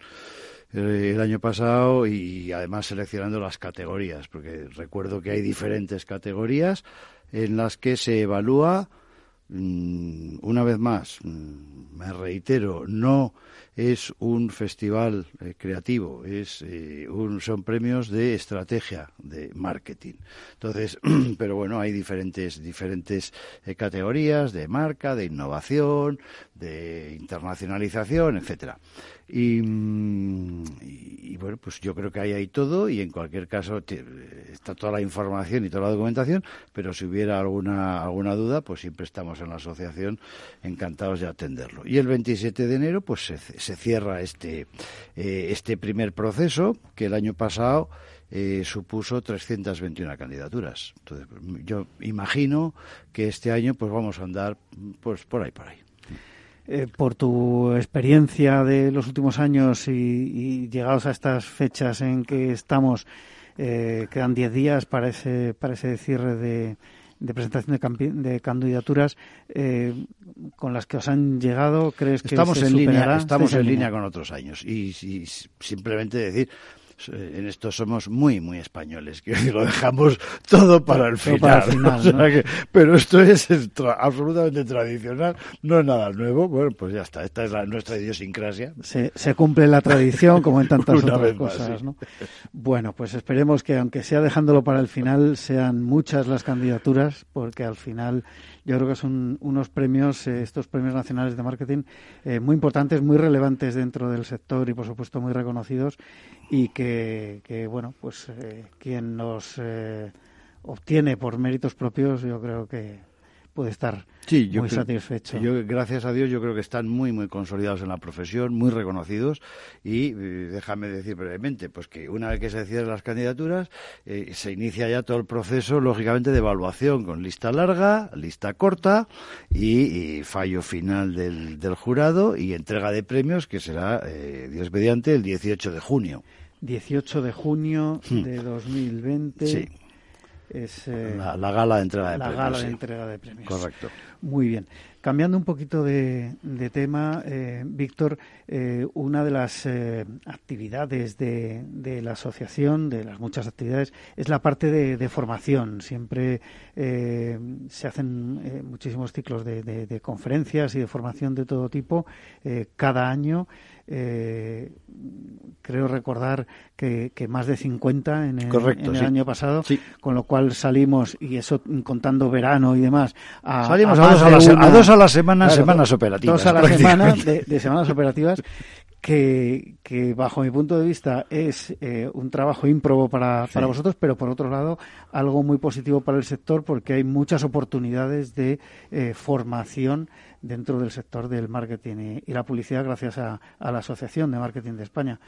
Eh, el año pasado y además seleccionando las categorías, porque recuerdo que hay diferentes categorías en las que se evalúa una vez más, mmm, me reitero, no es un festival eh, creativo, es eh, un, son premios de estrategia de marketing. Entonces, [CLEARS THROAT] pero bueno, hay diferentes diferentes eh, categorías de marca, de innovación, de internacionalización, etcétera. Y, y, y, bueno, pues yo creo que ahí hay todo y en cualquier caso está toda la información y toda la documentación, pero si hubiera alguna alguna duda, pues siempre estamos en la asociación encantados de atenderlo. Y el 27 de enero, pues se, se cierra este eh, este primer proceso que el año pasado eh, supuso 321 candidaturas. Entonces, yo imagino que este año pues vamos a andar pues por ahí por ahí. Eh, por tu experiencia de los últimos años y, y, llegados a estas fechas en que estamos, eh, quedan 10 días para ese, para ese cierre de, de presentación de, de candidaturas eh, con las que os han llegado crees que estamos se en línea estamos en, en línea con otros años y, y simplemente decir en esto somos muy, muy españoles, que lo dejamos todo para el final. Para el final [LAUGHS] o sea ¿no? que, pero esto es tra absolutamente tradicional, no es nada nuevo. Bueno, pues ya está, esta es la, nuestra idiosincrasia. Se, se, cumple la tradición como en tantas [LAUGHS] otras más, cosas. sí. ¿no? Bueno, pues esperemos que aunque sea dejándolo para el final, sean muchas las candidaturas, porque al final yo creo que son unos premios, eh, estos premios nacionales de marketing, eh, muy importantes, muy relevantes dentro del sector y por supuesto muy reconocidos y que, que bueno, pues eh, quien los obtiene por méritos propios, yo creo que puede estar Sí, yo muy creo- satisfecho. Yo, gracias a Dios, yo creo que están muy, muy consolidados en la profesión, muy reconocidos. Y eh, déjame decir brevemente, pues que una vez que se deciden las candidaturas, eh, se inicia ya todo el proceso, lógicamente, de evaluación con lista larga, lista corta y, y fallo final del, del jurado y entrega de premios que será, eh, Dios mediante, el 18 de junio. 18 de junio Hmm. de 2020 Sí. Es eh, La, la gala de entrega de la premios. gala de sí. entrega de premios. Correcto. Muy bien. Cambiando un poquito de, de tema, eh, Víctor, eh, una de las eh, actividades de, de la asociación, de las muchas actividades, es la parte de, de formación. Siempre eh, se hacen eh, muchísimos ciclos de, conferencias y de formación de todo tipo eh, cada año. Eh, creo recordar que, que más de 50 en el, Correcto, en el sí. año pasado, Sí. con lo cual salimos, y eso contando verano y demás, a, Salimos a, dos a, la, se- a una- dos a la semana, Claro, semanas operativas. Dos a la semana de, de semanas operativas que, que bajo mi punto de vista es eh, un trabajo ímprobo para, para vosotros, pero por otro lado algo muy positivo para el sector porque hay muchas oportunidades de eh, formación dentro del sector del marketing y, la publicidad gracias a, a la Asociación de Marketing de España.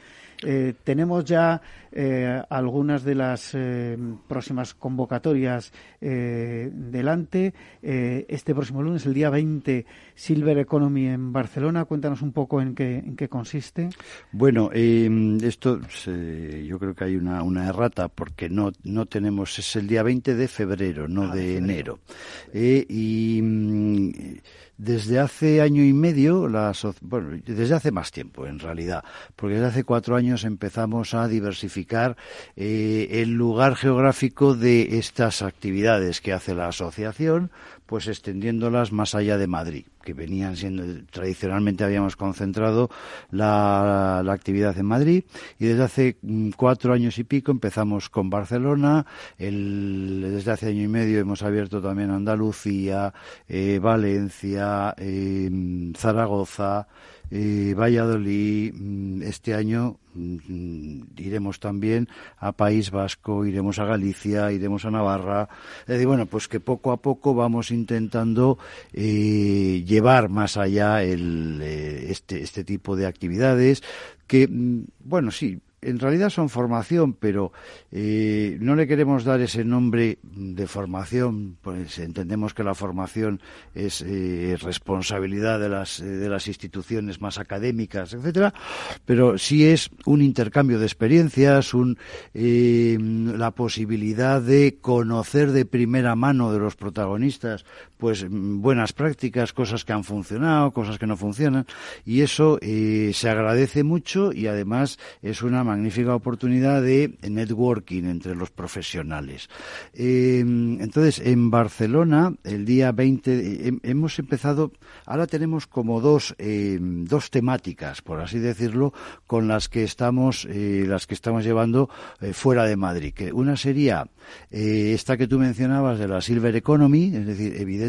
Eh, tenemos ya eh, algunas de las eh, próximas convocatorias eh, delante. Eh, este próximo lunes, el día 20, Silver Economy en Barcelona. Cuéntanos un poco en qué, en qué consiste. Bueno, eh, esto se- yo creo que hay una, una errata porque no, no tenemos, es el día 20 de febrero, no Ah, de de, febrero. enero. Eh, y mm, desde hace año y medio, la aso- bueno, desde hace más tiempo en realidad, porque desde hace cuatro años empezamos a diversificar eh, el lugar geográfico de estas actividades que hace la asociación, pues extendiéndolas más allá de Madrid, que venían siendo, tradicionalmente habíamos concentrado la, la actividad en Madrid y desde hace mm, cuatro años y pico empezamos con Barcelona, el- desde hace año y medio hemos abierto también Andalucía, eh, Valencia, eh, Zaragoza, eh, Valladolid, mm, este año mm, iremos también a País Vasco, iremos a Galicia, iremos a Navarra. Decir, bueno, pues que poco a poco vamos intentando eh, llevar más allá el, eh, este, este tipo de actividades que, mm, bueno, sí, en realidad son formación, pero eh, no le queremos dar ese nombre de formación, pues entendemos que la formación es eh, responsabilidad de las, eh, de las instituciones más académicas, etcétera, pero sí es un intercambio de experiencias, un, eh, la posibilidad de conocer de primera mano de los protagonistas, pues mm, buenas prácticas, cosas que han funcionado, cosas que no funcionan, y eso eh, se agradece mucho y además es una magnífica oportunidad de networking entre los profesionales. Eh, entonces, en Barcelona, el día 20, eh, hem- hemos empezado, ahora tenemos como dos, eh, dos temáticas, por así decirlo, con las que estamos, eh, las que estamos llevando eh, fuera de Madrid. Que una sería eh, esta que tú mencionabas de la Silver Economy, es decir, evidentemente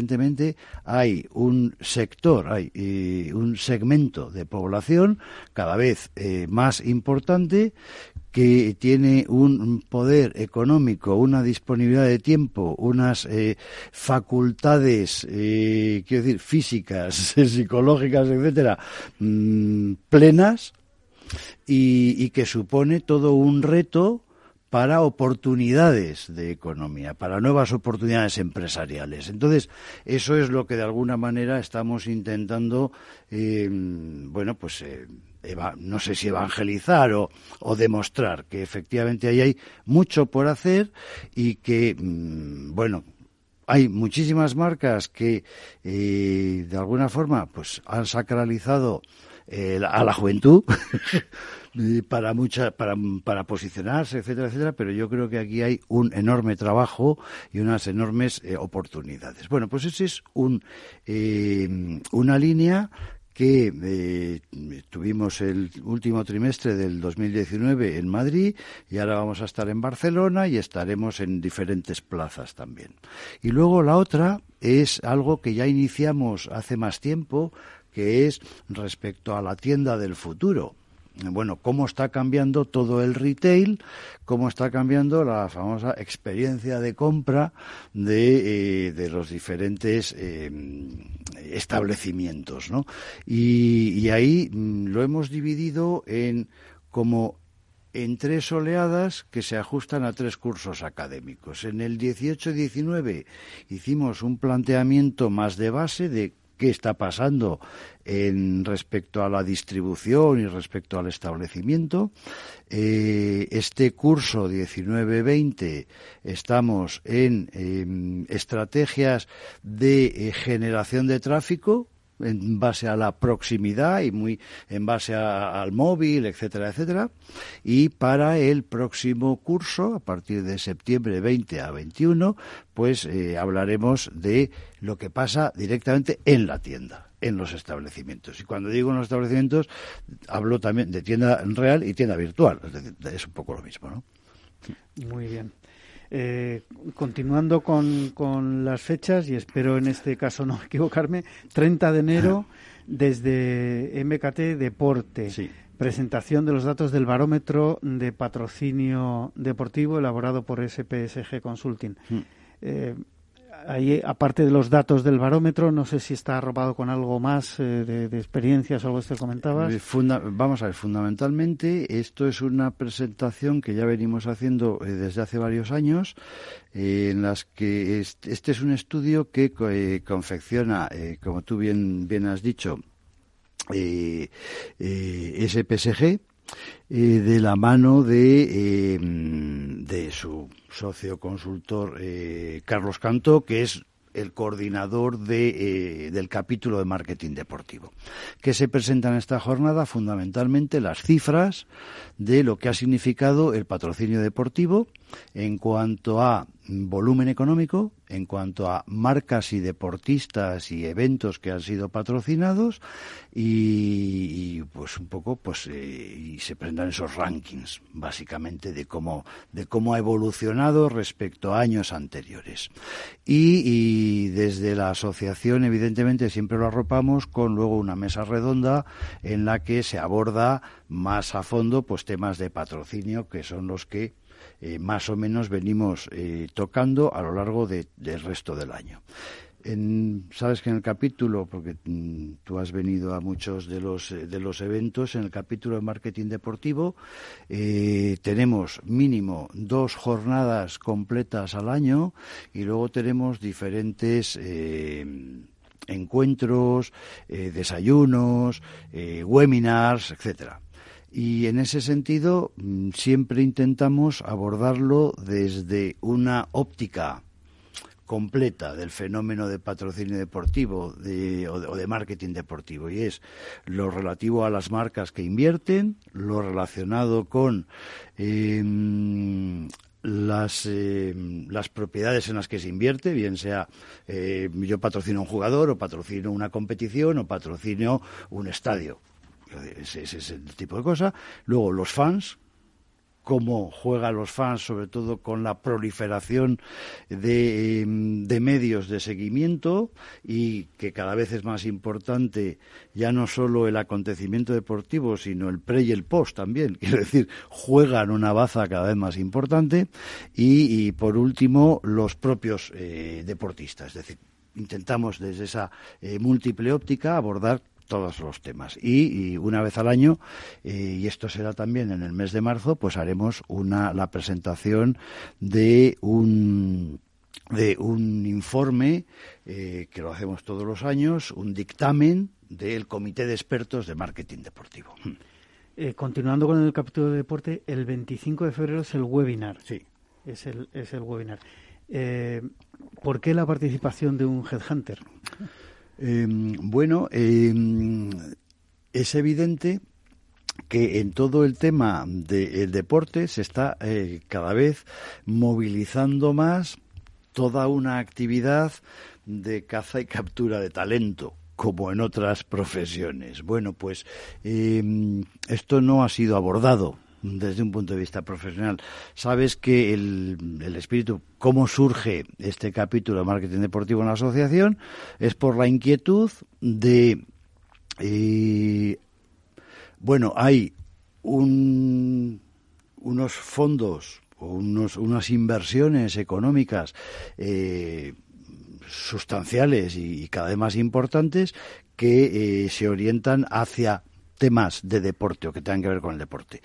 hay un sector, hay eh, un segmento de población cada vez eh, más importante que tiene un poder económico, una disponibilidad de tiempo, unas eh, facultades, eh, quiero decir, físicas, [LAUGHS] psicológicas, etcétera, mm, plenas y que supone todo un reto para oportunidades de economía, para nuevas oportunidades empresariales. Entonces, eso es lo que de alguna manera estamos intentando, eh, bueno, pues eh, no sé si evangelizar o, demostrar que efectivamente ahí hay mucho por hacer y que, mm, bueno, hay muchísimas marcas que eh, de alguna forma pues han sacralizado a la juventud [LAUGHS] para mucha para, para posicionarse etcétera etcétera pero yo creo que aquí hay un enorme trabajo y unas enormes eh, oportunidades bueno pues ese es un eh, una línea que eh, tuvimos el último trimestre del 2019 en Madrid y ahora vamos a estar en Barcelona y estaremos en diferentes plazas también. Y luego la otra es algo que ya iniciamos hace más tiempo, que es respecto a la tienda del futuro. Bueno, cómo está cambiando todo el retail, cómo está cambiando la famosa experiencia de compra de, eh, los diferentes eh, establecimientos, ¿no? Y, y ahí mm, lo hemos dividido en como en tres oleadas que se ajustan a tres cursos académicos. En el 18-19 hicimos un planteamiento más de base de qué está pasando en respecto a la distribución y respecto al establecimiento. Eh, este curso 19-20 estamos en em, estrategias de eh, generación de tráfico en base a la proximidad y muy en base al móvil, etcétera, etcétera. Y para el próximo curso, a partir de septiembre 20 a 21, pues eh, hablaremos de lo que pasa directamente en la tienda en los establecimientos. Y cuando digo en los establecimientos, hablo también de tienda real y tienda virtual. Es, es un poco lo mismo, ¿no? Muy bien. Eh, continuando con, con, las fechas, y espero en este caso no [LAUGHS] equivocarme, 30 de enero desde MKT Deporte. Presentación de los datos del barómetro de patrocinio deportivo elaborado por SPSG Consulting. Mm. Eh, ahí, aparte de los datos del barómetro, no sé si está arropado con algo más eh, de, experiencias o algo que usted comentabas. Eh, vamos a ver, fundamentalmente esto es una presentación que ya venimos haciendo eh, desde hace varios años, en las que este, es un estudio que confecciona, como tú bien, bien has dicho, SPSG, de la mano de, de su socio consultor eh, Carlos Canto, que es el coordinador de, eh, del capítulo de marketing deportivo. Que se presenta en esta jornada fundamentalmente las cifras de lo que ha significado el patrocinio deportivo en cuanto a volumen económico, en cuanto a marcas y deportistas y eventos que han sido patrocinados y, pues un poco pues eh, y se presentan esos rankings básicamente de cómo de cómo ha evolucionado respecto a años anteriores. Y, y desde la asociación evidentemente siempre lo arropamos con luego una mesa redonda en la que se aborda más a fondo pues temas de patrocinio que son los que eh, más o menos venimos eh, tocando a lo largo del resto del año. sabes que en el capítulo, porque mm, tú has venido a muchos de los, eh, de los eventos, en el capítulo de marketing deportivo tenemos mínimo dos jornadas completas al año y luego tenemos diferentes encuentros, desayunos, webinars, etcétera. Y en ese sentido mm, siempre intentamos abordarlo desde una óptica completa del fenómeno de patrocinio deportivo o, de, marketing deportivo y es lo relativo a las marcas que invierten, lo relacionado con em, las, em, las propiedades en las que se invierte, bien sea eh, yo patrocino un jugador o patrocino una competición o patrocino un estadio ese, es el tipo de cosa. Luego los fans, cómo juegan los fans, sobre todo con la proliferación de, em, de, medios de seguimiento y que cada vez es más importante ya no solo el acontecimiento deportivo, sino el pre y el post también. [LAUGHS] Quiero decir, juegan una baza cada vez más importante y, por último, los propios eh, deportistas. Es decir, intentamos desde esa eh, múltiple óptica abordar todos los temas. Y, una vez al año, eh, y esto será también en el mes de marzo, pues haremos una, la presentación de un de un informe eh, que lo hacemos todos los años, un dictamen del Comité de Expertos de Marketing Deportivo. Eh, continuando con el capítulo de deporte, el 25 de febrero es el webinar. Sí. Es el, es el webinar. ¿Por qué la participación de un headhunter? Em, bueno, em, es evidente que en todo el tema del deporte se está eh, cada vez movilizando más toda una actividad de caza y captura de talento como en otras profesiones. Bueno, pues em, esto no ha sido abordado desde un punto de vista profesional. Sabes que el, espíritu, cómo surge este capítulo de marketing deportivo en la asociación, es por la inquietud de, eh, bueno, hay un, unos fondos o unas inversiones económicas eh, sustanciales y, cada vez más importantes que eh, se orientan hacia temas de deporte o que tengan que ver con el deporte.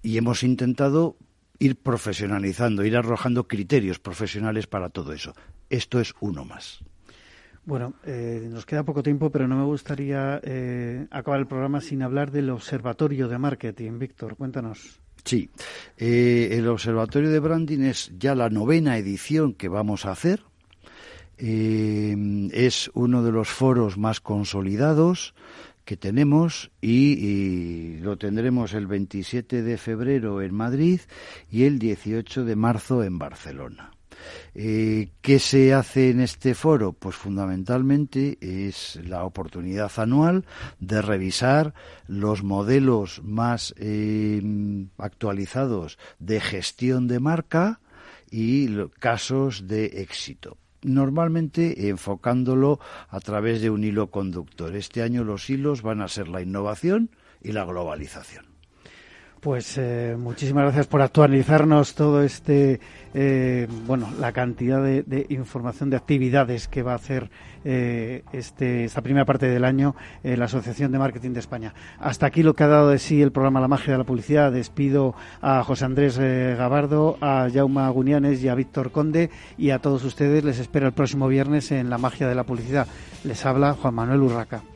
Y hemos intentado ir profesionalizando, ir arrojando criterios profesionales para todo eso. Esto es uno más. Bueno, eh, nos queda poco tiempo, pero no me gustaría eh, acabar el programa sin hablar del Observatorio de Marketing. Víctor, cuéntanos. Sí, eh, el Observatorio de Branding es ya la novena edición que vamos a hacer. es uno de los foros más consolidados que tenemos y, lo tendremos el 27 de febrero en Madrid y el 18 de marzo en Barcelona. Eh, ¿Qué se hace en este foro? Pues fundamentalmente es la oportunidad anual de revisar los modelos más eh, actualizados de gestión de marca y casos de éxito normalmente enfocándolo a través de un hilo conductor. Este año los hilos van a ser la innovación y la globalización. Pues eh, muchísimas gracias por actualizarnos todo este, eh, bueno, la cantidad de, información, de actividades que va a hacer eh, este, esta primera parte del año la Asociación de Marketing de España. Hasta aquí lo que ha dado de sí el programa La Magia de la Publicidad. Despido a José Andrés Gabardo, a Jaume Agunianes y a Víctor Conde y a todos ustedes les espero el próximo viernes en La Magia de la Publicidad. Les habla Juan Manuel Urraca.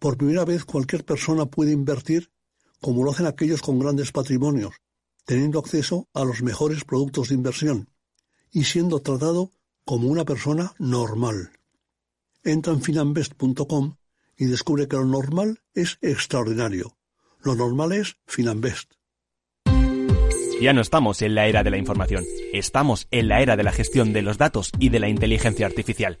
por primera vez cualquier persona puede invertir como lo hacen aquellos con grandes patrimonios, teniendo acceso a los mejores productos de inversión y siendo tratado como una persona normal. Entra en finambest.com y descubre que lo normal es extraordinario. Lo normal es Finambest. Ya no estamos en la era de la información, estamos en la era de la gestión de los datos y de la inteligencia artificial.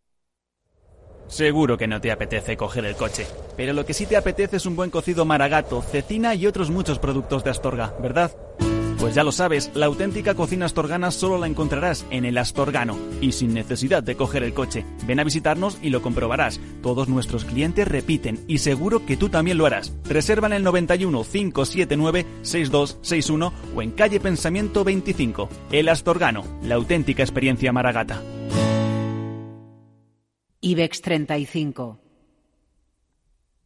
Seguro que no te apetece coger el coche, pero lo que sí te apetece es un buen cocido maragato, cecina y otros muchos productos de Astorga, ¿verdad? Pues ya lo sabes, la auténtica cocina astorgana solo la encontrarás en el Astorgano y sin necesidad de coger el coche. Ven a visitarnos y lo comprobarás. Todos nuestros clientes repiten y seguro que tú también lo harás. Reserva en el 91 579 6261 o en calle Pensamiento 25. El Astorgano, la auténtica experiencia maragata. IBEX 35.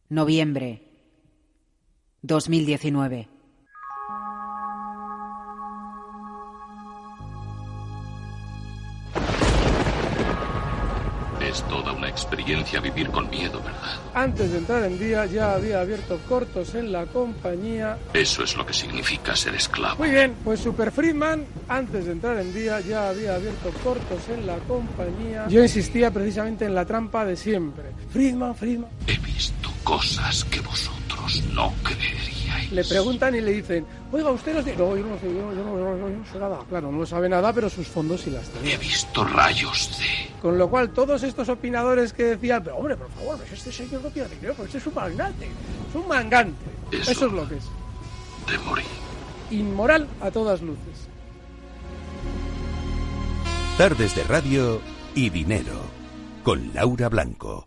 Noviembre 2019. Es toda una experiencia vivir con miedo, ¿verdad? Antes de entrar en día ya había abierto cortos en la compañía. Eso es lo que significa ser esclavo. Muy bien, pues Super Friedman, antes de entrar en día ya había abierto cortos en la compañía. Yo insistía precisamente en la trampa de siempre. Friedman, Friedman. He visto cosas que vosotros no creeríais. Le preguntan y le dicen, oiga, usted los dice, no, yo no sé, yo, no, sé nada. Claro, no lo sabe nada, pero sus fondos sí las tiene. He visto rayos de... Con lo cual, todos estos opinadores que decían, pero hombre, por favor, pues este señor no tiene dinero, pues este es un magnate, es un mangante. Eso, Eso es lo que es. De morir. Inmoral a todas luces. Tardes de radio y dinero con Laura Blanco.